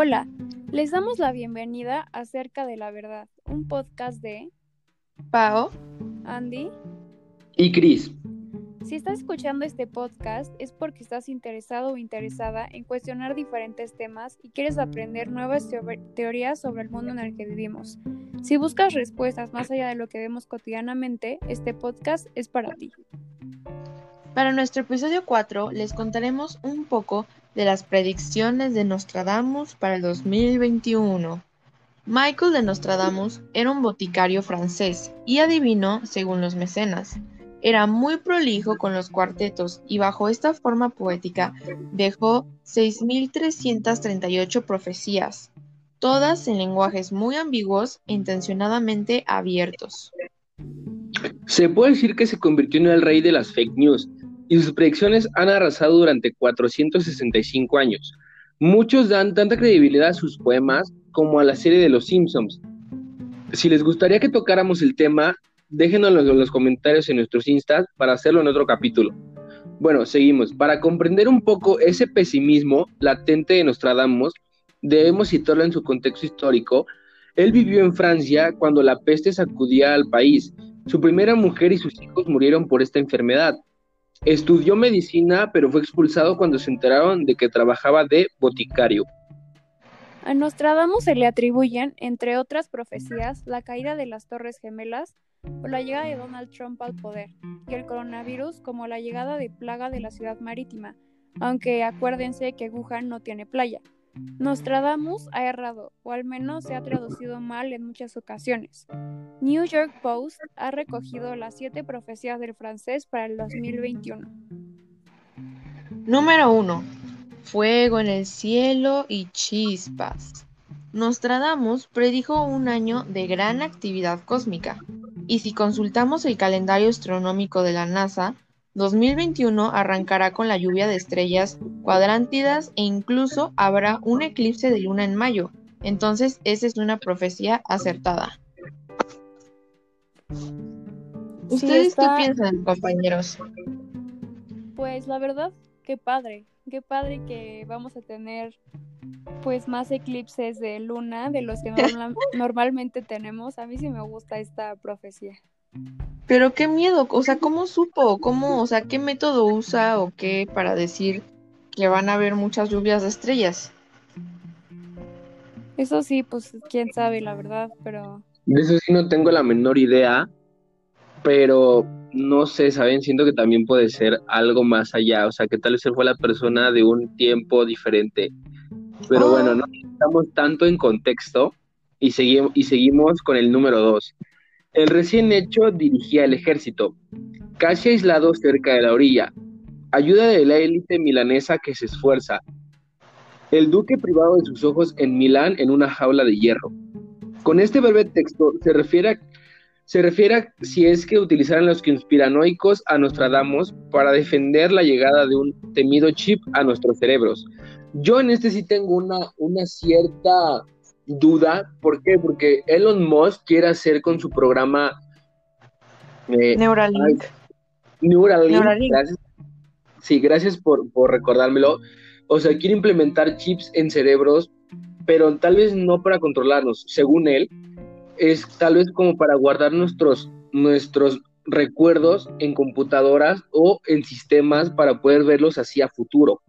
Hola, les damos la bienvenida a Cerca de la Verdad, un podcast de Pao, Andy. Y Cris. Si estás escuchando este podcast es porque estás interesado o interesada en cuestionar diferentes temas y quieres aprender nuevas teo- teorías sobre el mundo en el que vivimos. Si buscas respuestas más allá de lo que vemos cotidianamente, este podcast es para ti. Para nuestro episodio 4 les contaremos un poco de las predicciones de Nostradamus para el 2021. Michael de Nostradamus era un boticario francés y adivino según los mecenas. Era muy prolijo con los cuartetos y bajo esta forma poética dejó 6.338 profecías, todas en lenguajes muy ambiguos e intencionadamente abiertos. Se puede decir que se convirtió en el rey de las fake news y sus predicciones han arrasado durante 465 años. Muchos dan tanta credibilidad a sus poemas como a la serie de Los Simpsons. Si les gustaría que tocáramos el tema, déjenoslo en los comentarios en nuestros instas para hacerlo en otro capítulo. Bueno, seguimos. Para comprender un poco ese pesimismo latente de Nostradamus, debemos situarlo en su contexto histórico. Él vivió en Francia cuando la peste sacudía al país. Su primera mujer y sus hijos murieron por esta enfermedad. Estudió medicina, pero fue expulsado cuando se enteraron de que trabajaba de boticario. A Nostradamus se le atribuyen, entre otras profecías, la caída de las Torres Gemelas o la llegada de Donald Trump al poder, y el coronavirus como la llegada de plaga de la ciudad marítima, aunque acuérdense que Wuhan no tiene playa. Nostradamus ha errado, o al menos se ha traducido mal en muchas ocasiones. New York Post ha recogido las siete profecías del francés para el 2021. Número 1. Fuego en el cielo y chispas. Nostradamus predijo un año de gran actividad cósmica, y si consultamos el calendario astronómico de la NASA, 2021 arrancará con la lluvia de estrellas cuadrántidas e incluso habrá un eclipse de luna en mayo. Entonces, esa es una profecía acertada. ¿Ustedes está- qué piensan, compañeros? Pues la verdad, qué padre, qué padre que vamos a tener pues más eclipses de luna de los que norma- normalmente tenemos. A mí sí me gusta esta profecía. Pero qué miedo, o sea, ¿cómo supo? ¿Cómo, o sea, qué método usa o qué para decir que van a haber muchas lluvias de estrellas? Eso sí, pues quién sabe la verdad, pero De eso sí no tengo la menor idea, pero no sé, ¿saben? Siento que también puede ser algo más allá, o sea, que tal vez él fue la persona de un tiempo diferente. Pero Ah. bueno, no estamos tanto en contexto y, segui- y seguimos con el número dos. El recién hecho dirigía el ejército, casi aislado cerca de la orilla, ayuda de la élite milanesa que se esfuerza. El duque privado de sus ojos en Milán en una jaula de hierro. Con este breve texto se refiere a, se refiere si es que utilizaran los conspiranoicos a Nostradamus para defender la llegada de un temido chip a nuestros cerebros. Yo en este sí tengo una, una cierta duda. ¿Por qué? Porque Elon Musk quiere hacer con su programa eh, Neuralink. Neuralink. Neuralink. Gracias. Sí, gracias por, por recordármelo. O sea, quiere implementar chips en cerebros, pero tal vez no para controlarnos. Según él, es tal vez como para guardar nuestros, nuestros recuerdos en computadoras o en sistemas para poder verlos así a futuro.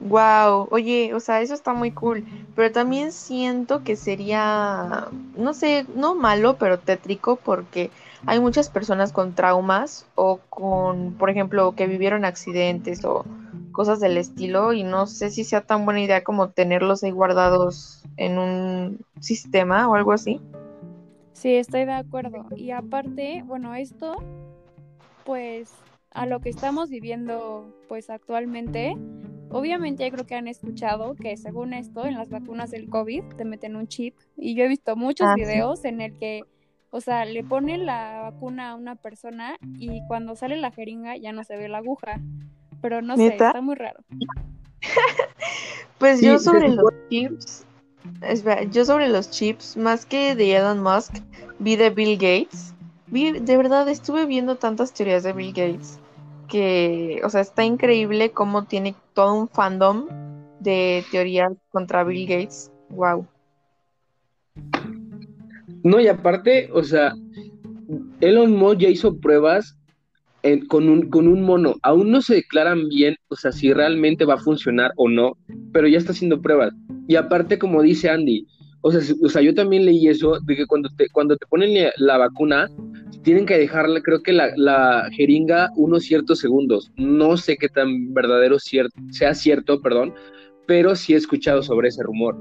Wow, oye, o sea, eso está muy cool, pero también siento que sería, no sé, no malo, pero tétrico porque hay muchas personas con traumas o con, por ejemplo, que vivieron accidentes o cosas del estilo y no sé si sea tan buena idea como tenerlos ahí guardados en un sistema o algo así. sí, estoy de acuerdo. Y aparte, bueno, esto, pues a lo que estamos viviendo pues actualmente, obviamente yo creo que han escuchado que según esto, en las vacunas del COVID te meten un chip. Y yo he visto muchos Ah, sí. videos en el que, o sea, le ponen la vacuna a una persona y cuando sale la jeringa ya no se ve la aguja. Pero no sé, está muy raro. Pues Sí, yo sobre los chips, espera, yo sobre los chips, más que de Elon Musk, vi de Bill Gates. Vi, de verdad, estuve viendo tantas teorías de Bill Gates que, o sea, está increíble cómo tiene todo un fandom de teorías contra Bill Gates. Wow. No, y aparte, o sea, Elon Musk ya hizo pruebas con, un, con un mono. Aún no se declaran bien, o sea, si realmente va a funcionar o no, pero ya está haciendo pruebas. Y aparte, como dice Andy, o sea, o sea yo también leí eso, de que cuando te, cuando te ponen la, vacuna, tienen que dejarle, creo que la, la, jeringa unos ciertos segundos. No sé qué tan verdadero sea cierto, perdón, pero sí he escuchado sobre ese rumor.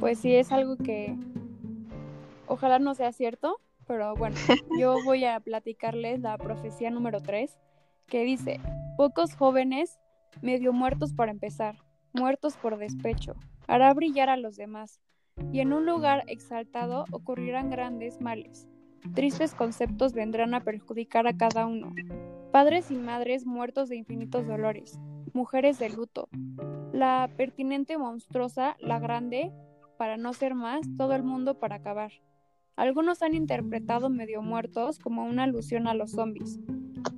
Pues sí, es algo que ojalá no sea cierto, pero bueno, yo voy a platicarles la profecía número 3, que dice, pocos jóvenes medio muertos para empezar, muertos por despecho, hará brillar a los demás, y en un lugar exaltado ocurrirán grandes males. Tristes conceptos vendrán a perjudicar a cada uno. Padres y madres muertos de infinitos dolores, mujeres de luto. La pertinente monstruosa, la grande, para no ser más, todo el mundo para acabar. Algunos han interpretado medio muertos como una alusión a los zombies,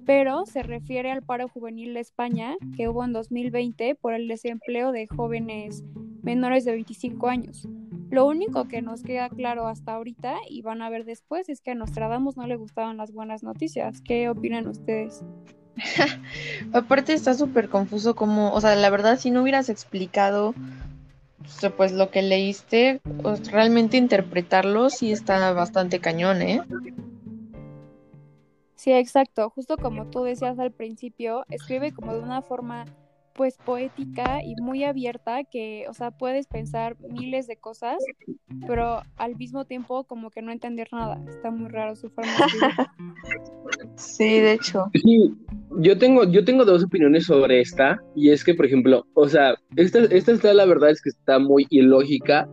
pero se refiere al paro juvenil de España que hubo en 2020 por el desempleo de jóvenes menores de 25 años. Lo único que nos queda claro hasta ahorita y van a ver después es que a Nostradamus no le gustaban las buenas noticias. ¿Qué opinan ustedes? Aparte está súper confuso como, o sea, la verdad si no hubieras explicado pues lo que leíste, pues, realmente interpretarlo sí está bastante cañón, ¿eh? Sí, exacto. Justo como tú decías al principio, escribe como de una forma pues poética y muy abierta que, o sea, puedes pensar miles de cosas, pero al mismo tiempo como que no entender nada. Está muy raro su forma de. Sí, de hecho. Sí, yo tengo, yo tengo dos opiniones sobre esta, y es que, por ejemplo, o sea, esta, esta está, la verdad es que está muy ilógica,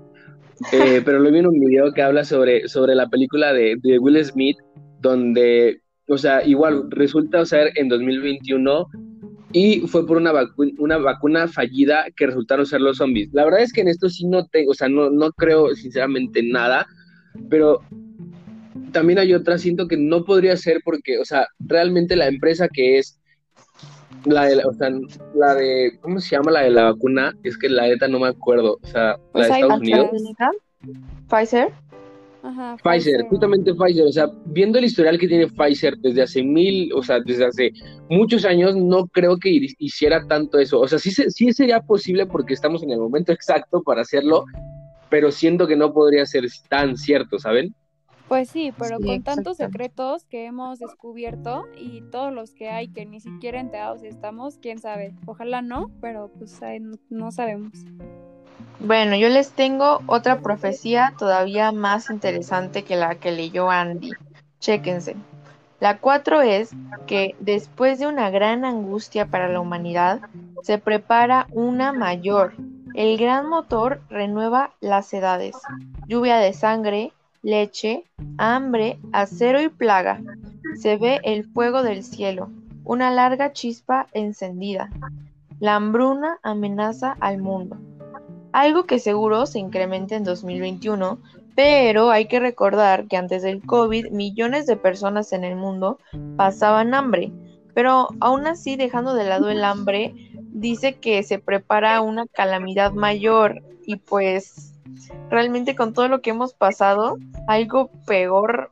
eh, pero lo vi en un video que habla sobre, sobre la película de, de Will Smith, donde, o sea, igual resulta ser en 2021 y fue por una, una vacuna fallida que resultaron ser los zombies. La verdad es que en esto sí no tengo, o sea, no, no creo sinceramente nada, pero también hay otra, siento que no podría ser porque, o sea, realmente la empresa que es la de, o sea, la de, ¿cómo se llama la de la vacuna? Es que la neta no me acuerdo, o sea, la de pues Estados Unidos. Pfizer. Ajá, Pfizer, justamente Pfizer, o sea, viendo el historial que tiene Pfizer desde hace mil, o sea, desde hace muchos años, no creo que hiciera tanto eso. O sea, sí, sí sería posible porque estamos en el momento exacto para hacerlo, pero siento que no podría ser tan cierto, ¿saben? Pues sí, pero con tantos secretos que hemos descubierto y todos los que hay que ni siquiera enterados estamos, quién sabe. Ojalá no, pero pues no sabemos. Bueno, yo les tengo otra profecía todavía más interesante que la que leyó Andy. Chéquense. La cuatro es que después de una gran angustia para la humanidad, se prepara una mayor. El gran motor renueva las edades. Lluvia de sangre, leche, hambre, acero y plaga. Se ve el fuego del cielo, una larga chispa encendida. La hambruna amenaza al mundo. Algo que seguro se incrementa en 2021, pero hay que recordar que antes del COVID millones de personas en el mundo pasaban hambre. Pero aún así, dejando de lado el hambre, dice que se prepara una calamidad mayor y pues realmente con todo lo que hemos pasado, algo peor,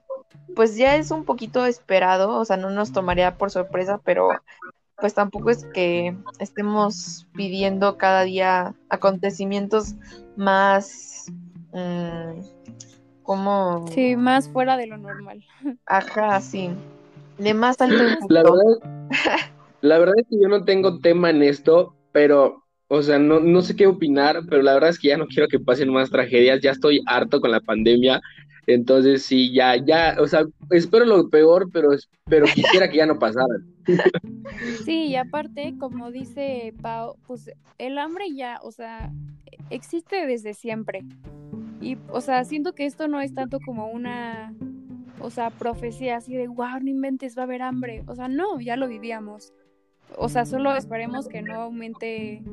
pues ya es un poquito esperado, o sea, no nos tomaría por sorpresa, pero pues tampoco es que estemos pidiendo cada día acontecimientos más mm, como sí más fuera de lo normal. Ajá sí. De más alto la verdad la verdad es que yo no tengo tema en esto pero o sea, no, no sé qué opinar, pero la verdad es que ya no quiero que pasen más tragedias, ya estoy harto con la pandemia, entonces sí, ya, ya, o sea, espero lo peor, pero, pero quisiera que ya no pasara. Sí, y aparte, como dice Pau, pues el hambre ya, o sea, existe desde siempre. Y, o sea, siento que esto no es tanto como una, o sea, profecía así de, wow, no inventes, va a haber hambre. O sea, no, ya lo vivíamos. O sea, solo esperemos que no aumente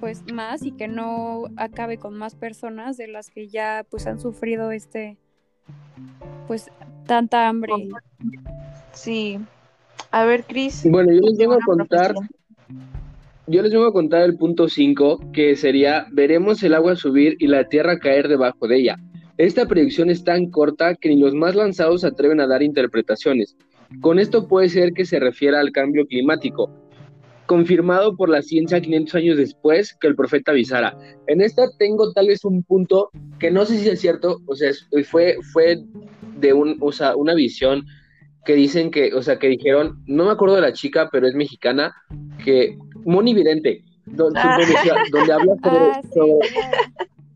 pues más y que no acabe con más personas de las que ya pues han sufrido este pues tanta hambre. Sí. A ver, Cris. Bueno, yo les vengo a contar yo les vengo a contar el punto 5, que sería, veremos el agua subir y la tierra caer debajo de ella. Esta predicción es tan corta que ni los más lanzados se atreven a dar interpretaciones. Con esto puede ser que se refiera al cambio climático, confirmado por la ciencia 500 años después que el profeta avisara. En esta tengo tal vez un punto que no sé si es cierto, o sea, fue, fue de un, o sea, una visión que dicen que, o sea, que dijeron, no me acuerdo de la chica, pero es mexicana, que Moni Vidente, donde, Ah. donde habla sobre, Ah, sí, sobre-.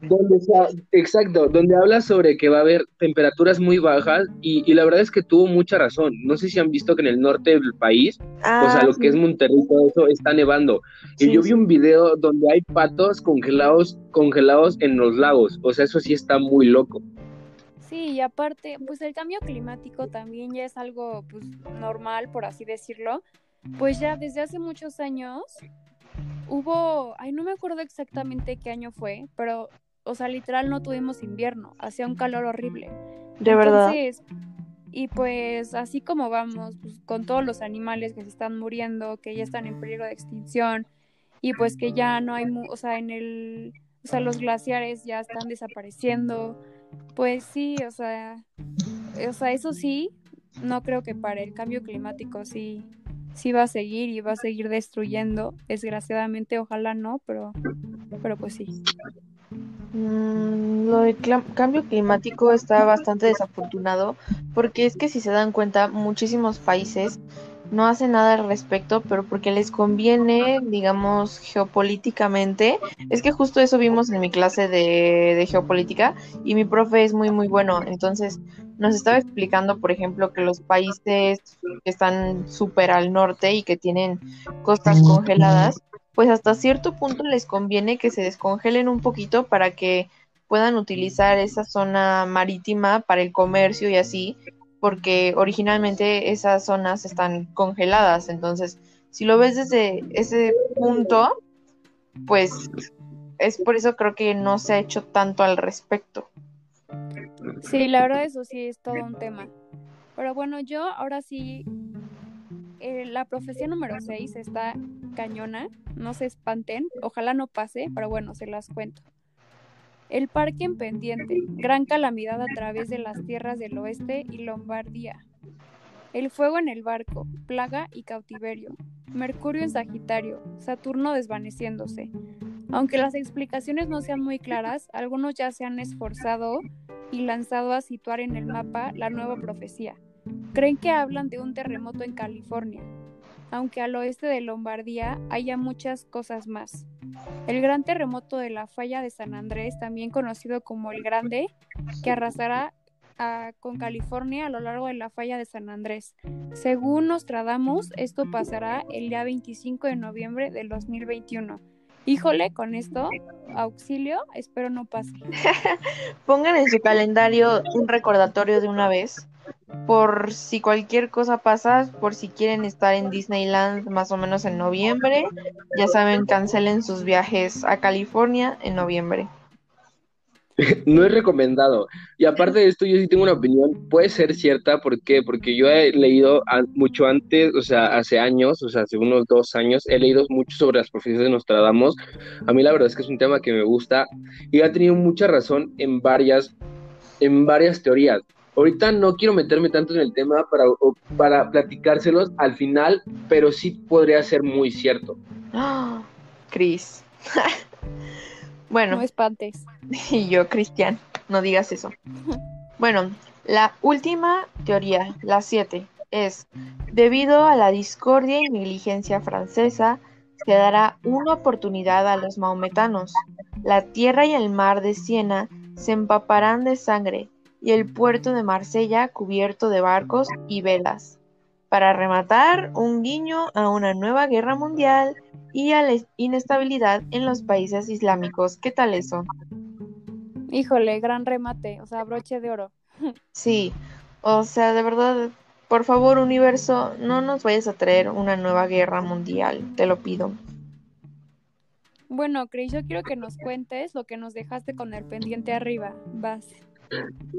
Donde sa- exacto, donde habla sobre que va a haber temperaturas muy bajas y, y la verdad es que tuvo mucha razón. No sé si han visto que en el norte del país, o sea, Ah, lo que es Monterrey, todo eso está nevando. Y Sí, yo vi un video donde hay patos congelados, congelados en los lagos. O sea, eso sí está muy loco. Sí, y aparte, pues el cambio climático también ya es algo pues normal, por así decirlo. Pues ya desde hace muchos años hubo, ay, no me acuerdo exactamente qué año fue, pero, o sea, literal no tuvimos invierno, hacía un calor horrible. De verdad. Y pues así como vamos, pues, con todos los animales que se están muriendo, que ya están en peligro de extinción, y pues que ya no hay, mu- o sea, en el, o sea, los glaciares ya están desapareciendo, pues sí, o sea, o sea, eso sí, no creo que para el cambio climático sí, sí va a seguir y va a seguir destruyendo, desgraciadamente, ojalá no, pero, pero pues sí. Mm, lo del cambio climático está bastante desafortunado porque es que si se dan cuenta muchísimos países no hacen nada al respecto, pero porque les conviene, digamos, geopolíticamente. Es que justo eso vimos en mi clase de, de geopolítica y mi profe es muy, muy bueno. Entonces nos estaba explicando, por ejemplo, que los países que están súper al norte y que tienen costas congeladas, pues hasta cierto punto les conviene que se descongelen un poquito para que puedan utilizar esa zona marítima para el comercio y así, porque originalmente esas zonas están congeladas. Entonces, si lo ves desde ese punto, pues es por eso creo que no se ha hecho tanto al respecto. Sí, la verdad eso sí es todo un tema. Pero bueno, yo ahora sí, eh, la profesión número 6 está cañona, no se espanten, ojalá no pase, pero bueno, se las cuento. El parque en pendiente, gran calamidad a través de las tierras del oeste y Lombardía. El fuego en el barco, plaga y cautiverio. Mercurio en Sagitario, Saturno desvaneciéndose. Aunque las explicaciones no sean muy claras, algunos ya se han esforzado y lanzado a situar en el mapa la nueva profecía. Creen que hablan de un terremoto en California, aunque al oeste de Lombardía haya muchas cosas más. El gran terremoto de la falla de San Andrés, también conocido como el Grande, que arrasará con California a lo largo de la falla de San Andrés. Según Nostradamus, esto pasará el día 25 de noviembre del 2021. Híjole, con esto, auxilio, espero no pase. Pongan en su calendario un recordatorio de una vez, por si cualquier cosa pasa, por si quieren estar en Disneyland más o menos en noviembre, ya saben, cancelen sus viajes a California en noviembre. No es recomendado. Y aparte de esto, yo sí tengo una opinión, puede ser cierta, ¿por qué? Porque yo he leído mucho antes, o sea, hace años, o sea, hace unos dos años, he leído mucho sobre las profecías de Nostradamus. A mí la verdad es que es un tema que me gusta y ha tenido mucha razón en varias, en varias teorías. Ahorita no quiero meterme tanto en el tema para, o- para platicárselos al final, pero sí podría ser muy cierto. ¡Ah! Cris. bueno. No espantes. Y yo, Cristian, no digas eso. Bueno, la última teoría, la 7, es, debido a la discordia y negligencia francesa, se dará una oportunidad a los maometanos. La tierra y el mar de Siena se empaparán de sangre y el puerto de Marsella cubierto de barcos y velas. Para rematar, un guiño a una nueva guerra mundial y a la inestabilidad en los países islámicos. ¿Qué tal eso? Híjole, gran remate, o sea, broche de oro. Sí, o sea, de verdad, por favor, universo, no nos vayas a traer una nueva guerra mundial, te lo pido. Bueno, Chris, yo quiero que nos cuentes lo que nos dejaste con el pendiente arriba. Vas.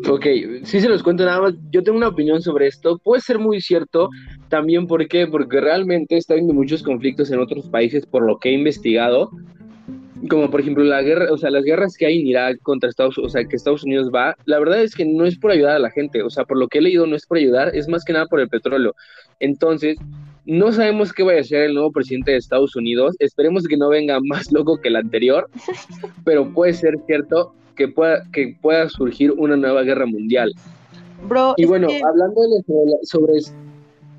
Ok, sí se los cuento nada más. Yo tengo una opinión sobre esto. Puede ser muy cierto también, ¿por qué? Porque realmente está habiendo muchos conflictos en otros países por lo que he investigado. Como por ejemplo la guerra, o sea, las guerras que hay en Irak contra Estados Unidos, o sea, que Estados Unidos va, la verdad es que no es por ayudar a la gente, o sea, por lo que he leído no es por ayudar, es más que nada por el petróleo. Entonces, no sabemos qué vaya a ser el nuevo presidente de Estados Unidos, esperemos que no venga más loco que el anterior, pero puede ser cierto que pueda, que pueda surgir una nueva guerra mundial. Bro, Y bueno, que- hablando sobre, sobre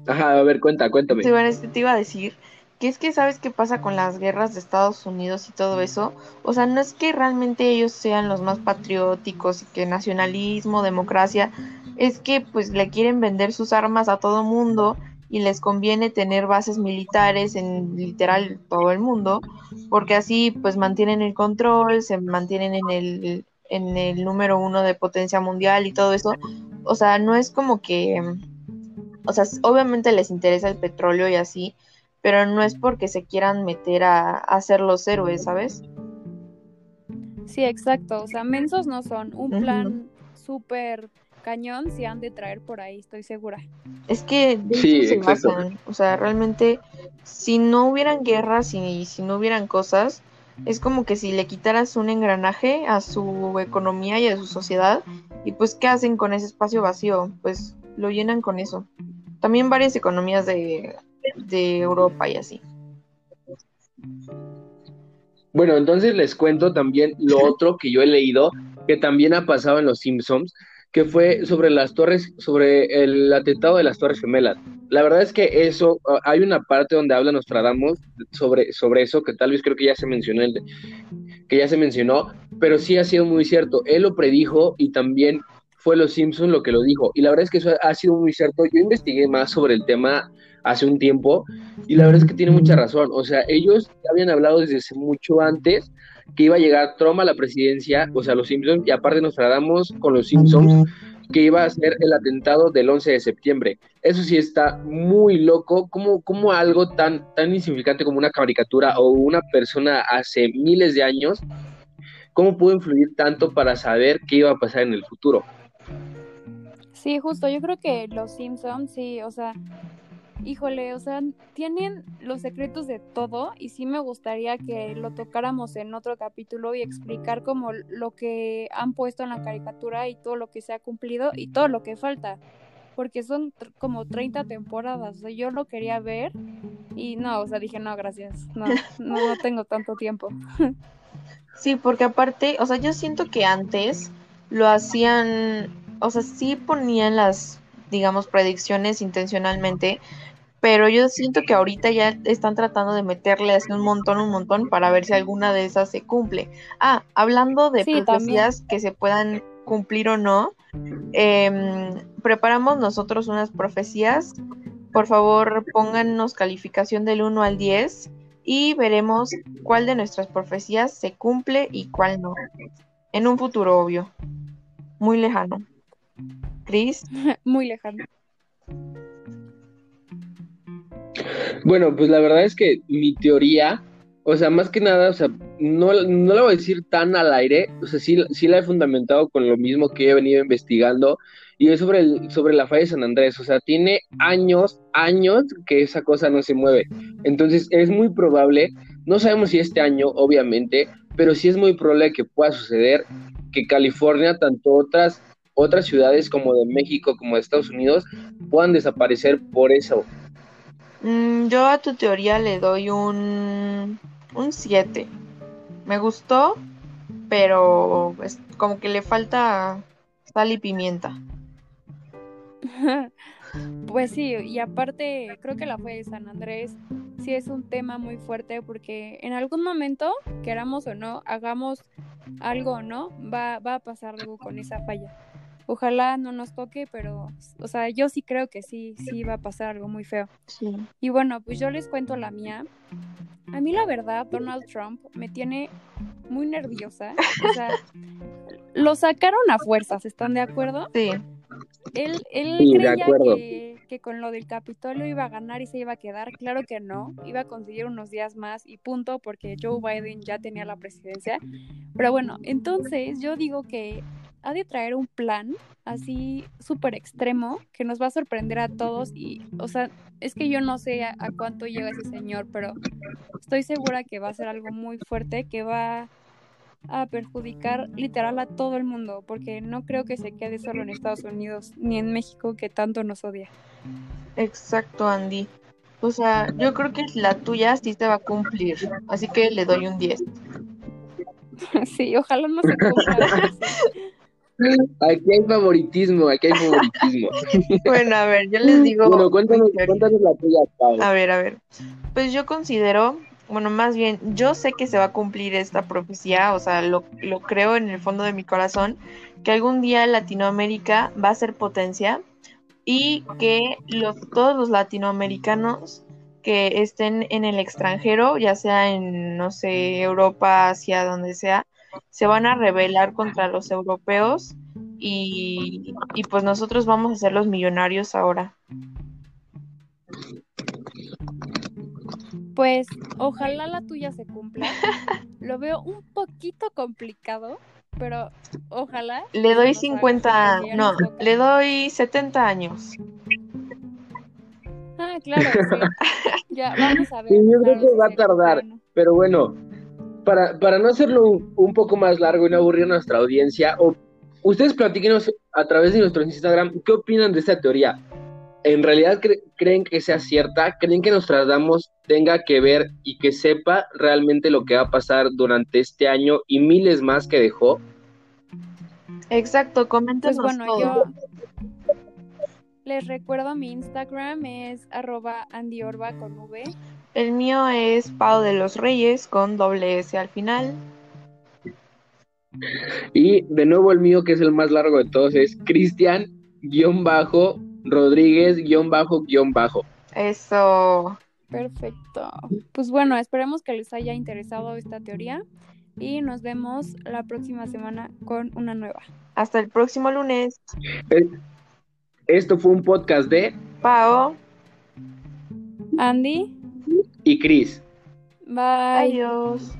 Ajá, a ver, cuenta, cuéntame. Sí, bueno, este te iba a decir que es que sabes qué pasa con las guerras de Estados Unidos y todo eso. O sea, no es que realmente ellos sean los más patrióticos y que nacionalismo, democracia, es que pues le quieren vender sus armas a todo mundo y les conviene tener bases militares en literal todo el mundo, porque así pues mantienen el control, se mantienen en el en el número uno de potencia mundial y todo eso. O sea, no es como que o sea, obviamente les interesa el petróleo y así, pero no es porque se quieran meter a, a ser los héroes, ¿sabes? Sí, exacto. O sea, mensos no son. Un plan súper cañón si han de traer por ahí, estoy segura. Es que de Sí, se basan. O sea, realmente, si no hubieran guerras y si no hubieran cosas, es como que si le quitaras un engranaje a su economía y a su sociedad, y pues, ¿qué hacen con ese espacio vacío? Pues lo llenan con eso. También varias economías de, de Europa y así. Bueno, entonces les cuento también lo otro que yo he leído, que también ha pasado en Los Simpsons, que fue sobre las torres, sobre el atentado de las Torres Gemelas. La verdad es que eso, ah, hay una parte donde habla Nostradamus sobre, sobre eso, que tal vez creo que ya se mencionó, que ya se mencionó, pero sí ha sido muy cierto. Él lo predijo y también fue Los Simpsons lo que lo dijo. Y la verdad es que eso ha sido muy cierto. Yo investigué más sobre el tema hace un tiempo y la verdad es que tiene mucha razón. O sea, ellos habían hablado desde mucho antes que iba a llegar Trump a la presidencia, o sea, los Simpsons, y aparte nos tratamos con los Simpsons que iba a ser el atentado del 11 de septiembre. Eso sí está muy loco, como, como algo tan, tan insignificante como una caricatura o una persona hace miles de años, cómo pudo influir tanto para saber qué iba a pasar en el futuro. Sí, justo, yo creo que los Simpsons, sí, o sea, híjole, o sea, tienen los secretos de todo y sí me gustaría que lo tocáramos en otro capítulo y explicar como lo que han puesto en la caricatura y todo lo que se ha cumplido y todo lo que falta, porque son como 30 temporadas, o sea, yo lo quería ver y no, o sea, dije, no, gracias, no, no, no tengo tanto tiempo. Sí, porque aparte, o sea, yo siento que antes lo hacían, o sea, sí ponían las, digamos, predicciones intencionalmente, pero yo siento que ahorita ya están tratando de meterle así un montón, un montón para ver si alguna de esas se cumple. Ah, hablando de Sí, también. profecías que se puedan cumplir o no, em, preparamos nosotros unas profecías. Por favor, pónganos calificación del 1 al 10 y veremos cuál de nuestras profecías se cumple y cuál no. En un futuro obvio. Muy lejano. Cris, Muy lejano. Bueno, pues la verdad es que mi teoría, o sea, más que nada, o sea, no, no la voy a decir tan al aire, o sea, sí, sí la he fundamentado con lo mismo que he venido investigando, y es sobre, el, sobre la falla de San Andrés, o sea, tiene años, años que esa cosa no se mueve. Entonces, es muy probable, no sabemos si este año, obviamente, pero sí es muy probable que pueda suceder que California, tanto otras, otras ciudades como de México, como de Estados Unidos, puedan desaparecer por eso. mm, yo a tu teoría le doy un un 7. Me gustó, pero es como que le falta sal y pimienta. Pues sí, y aparte creo que la fue de San Andrés sí es un tema muy fuerte porque en algún momento, queramos o no, hagamos algo o no, va, va a pasar algo con esa falla. Ojalá no nos toque, pero, o sea, yo sí creo que sí, sí va a pasar algo muy feo. Sí. Y bueno, pues yo les cuento la mía. A mí la verdad, Donald Trump me tiene muy nerviosa. O sea, lo sacaron a fuerzas, ¿están de acuerdo? Sí. Él, él Sí, creía que, que con lo del Capitolio iba a ganar y se iba a quedar. Claro que no, iba a conseguir unos días más y punto, porque Joe Biden ya tenía la presidencia. Pero bueno, entonces yo digo que ha de traer un plan así súper extremo que nos va a sorprender a todos y, o sea, es que yo no sé a, a, cuánto llega ese señor, pero estoy segura que va a ser algo muy fuerte que va a perjudicar literal a todo el mundo, porque no creo que se quede solo en Estados Unidos ni en México que tanto nos odia. Exacto, Andy. O sea, yo creo que la tuya sí se va a cumplir, así que le doy un 10. Sí, ojalá no se cumpla. Aquí hay favoritismo, aquí hay favoritismo. Bueno, a ver, yo les digo. Bueno, cuéntanos, cuéntanos la tuya, Pau. A ver, a ver. Pues yo considero, bueno, más bien, yo sé que se va a cumplir esta profecía, o sea, lo, lo creo en el fondo de mi corazón, que algún día Latinoamérica va a ser potencia y que los, todos los latinoamericanos que estén en el extranjero, ya sea en, no sé, Europa, Asia, donde sea, se van a rebelar contra los europeos y, y pues nosotros vamos a ser los millonarios ahora. Pues ojalá la tuya se cumpla. Lo veo un poquito complicado, pero ojalá. Le doy 50, no, le doy 70 años. Ah, claro, sí. Ya, vamos a ver. Sí, yo creo que va a tardar, bueno. pero bueno, para, para no hacerlo un, un poco más largo y no aburrir a nuestra audiencia, o, ustedes platíquenos a través de nuestro Instagram qué opinan de esta teoría. ¿En realidad cre- creen que sea cierta? ¿Creen que Nostradamus tenga que ver y que sepa realmente lo que va a pasar durante este año y miles más que dejó? Exacto, Pues coméntanos bueno, todo. yo les recuerdo mi Instagram es arroba andiorba con V. El mío es Pau de los Reyes con doble S al final. Y de nuevo el mío, que es el más largo de todos, es Cristian guion bajo Rodríguez guion bajo guion bajo. Eso. Perfecto. Pues bueno, esperemos que les haya interesado esta teoría y nos vemos la próxima semana con una nueva. Hasta el próximo lunes. Eh, Esto fue un podcast de Pau. Andy, y Cris. bye. Adiós.